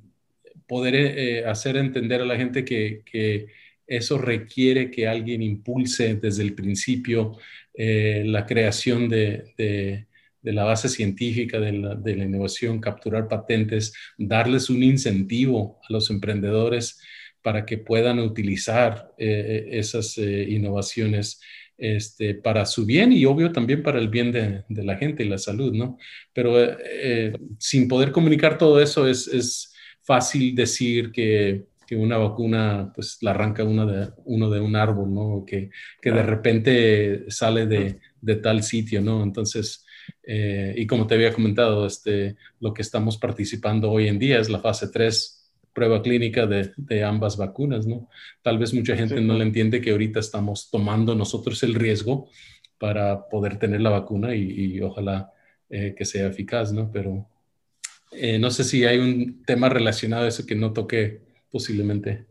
[SPEAKER 1] poder eh, hacer entender a la gente que, eso requiere que alguien impulse desde el principio eh, la creación de, la base científica de la, innovación, capturar patentes, darles un incentivo a los emprendedores para que puedan utilizar eh, esas innovaciones este, para su bien y obvio también para el bien de, la gente y la salud, ¿no? Pero sin poder comunicar todo eso es, es fácil decir que, que, una vacuna pues la arranca uno de, uno de un árbol, ¿no? Que, que de repente sale de, de, tal sitio, ¿no? Entonces, eh, y como te había comentado, este, lo que estamos participando hoy en día es la fase 3 prueba clínica de, de ambas vacunas, ¿no? Tal vez mucha gente no le entiende que ahorita estamos tomando nosotros el riesgo para poder tener la vacuna y, ojalá eh, que sea eficaz, ¿no? Pero eh, no sé si hay un tema relacionado a eso que no toqué posiblemente.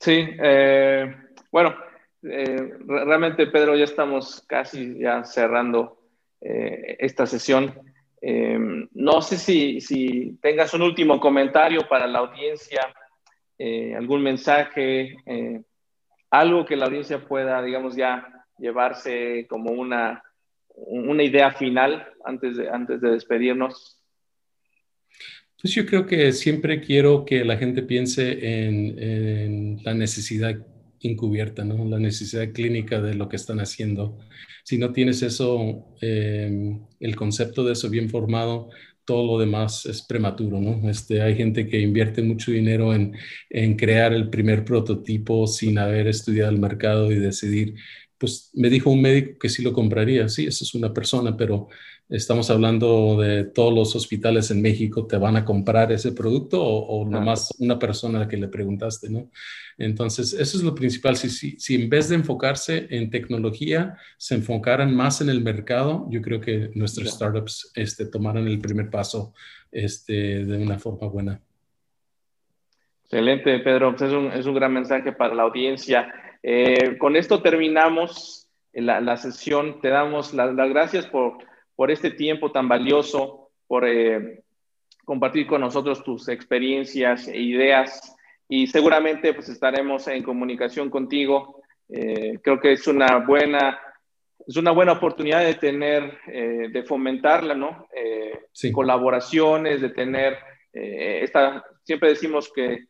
[SPEAKER 3] Sí, eh, bueno, eh, realmente Pedro, ya estamos casi ya cerrando esta sesión. no sé si, si, tengas un último comentario para la audiencia, algún mensaje, algo que la audiencia pueda, digamos, ya llevarse como una una idea final antes de, antes de despedirnos?
[SPEAKER 1] Pues yo creo que siempre quiero que la gente piense en, la necesidad encubierta, ¿no? la necesidad clínica de lo que están haciendo. Si no tienes eso, em, el concepto de eso bien formado, todo lo demás es prematuro, ¿no? Este, hay gente que invierte mucho dinero en, en crear el primer prototipo sin haber estudiado el mercado y decidir pues me dijo un médico que sí lo compraría. Sí, esa es una persona, pero estamos hablando de todos los hospitales en México, ¿te van a comprar ese producto o, nomás una persona a la que le preguntaste, no? Entonces, eso es lo principal. Si, si, si, en vez de enfocarse en tecnología, se enfocaran más en el mercado, yo creo que nuestros startups este, tomaran el primer paso este, de una forma buena.
[SPEAKER 3] Excelente, Pedro. Pues es, un, es un gran mensaje para la audiencia. Eh, con esto terminamos la, sesión. Te damos las gracias por, por, este tiempo tan valioso, por eh, compartir con nosotros tus experiencias e ideas y seguramente pues estaremos en comunicación contigo. Eh, creo que es una buena es una buena oportunidad de tener, de fomentarla, ¿no? Colaboraciones, de tener esta, siempre decimos que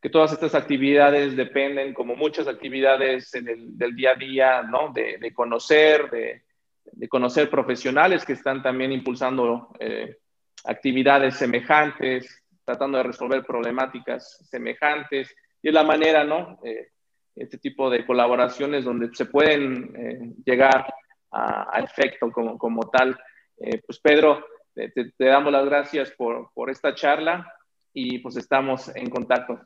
[SPEAKER 3] que todas estas actividades dependen, como muchas actividades en el, del día a día, ¿no? de, conocer, de, conocer profesionales que están también impulsando eh, actividades semejantes, tratando de resolver problemáticas semejantes. Y es la manera, ¿no? Eh, este tipo de colaboraciones donde se pueden eh, llegar a, efecto como, como tal. pues Pedro, te, te, damos las gracias por, por esta charla y pues estamos en contacto.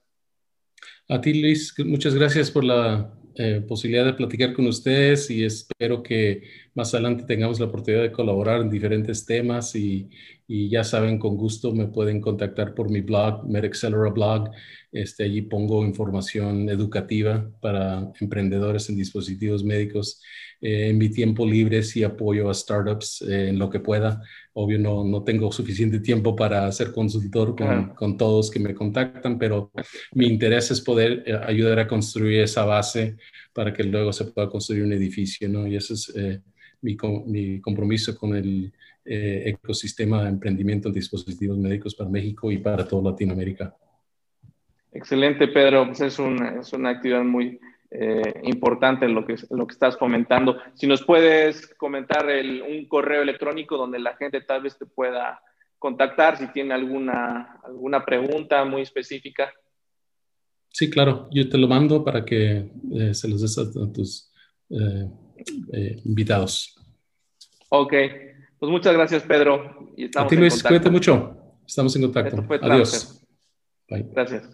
[SPEAKER 1] A ti, Luis, muchas gracias por la eh, posibilidad de platicar con ustedes y espero que más adelante tengamos la oportunidad de colaborar en diferentes temas y, y ya saben, con gusto me pueden contactar por mi blog, MedAccelera Blog. Este, allí pongo información educativa para emprendedores en dispositivos médicos. Eh, en mi tiempo libre sí apoyo a startups eh, en lo que pueda obvio no, no tengo suficiente tiempo para ser consultor con, con, todos que me contactan, pero mi interés es poder eh, ayudar a construir esa base para que luego se pueda construir un edificio, ¿no? Y ese es eh, mi, mi, compromiso con el eh, ecosistema de emprendimiento en dispositivos médicos para México y para toda Latinoamérica.
[SPEAKER 3] Excelente, Pedro. Pues es, una, es una actividad muy, eh, importante lo que, lo que estás comentando. Si nos puedes comentar un correo electrónico donde la gente tal vez te pueda contactar si tiene alguna, alguna pregunta muy específica.
[SPEAKER 1] Sí, claro, yo te lo mando para que eh, se los des a, tus eh, invitados.
[SPEAKER 3] Ok, pues muchas gracias Pedro.
[SPEAKER 1] Y estamos a ti Luis, cuídate mucho. Estamos en contacto. Adiós. Bye.
[SPEAKER 3] Gracias.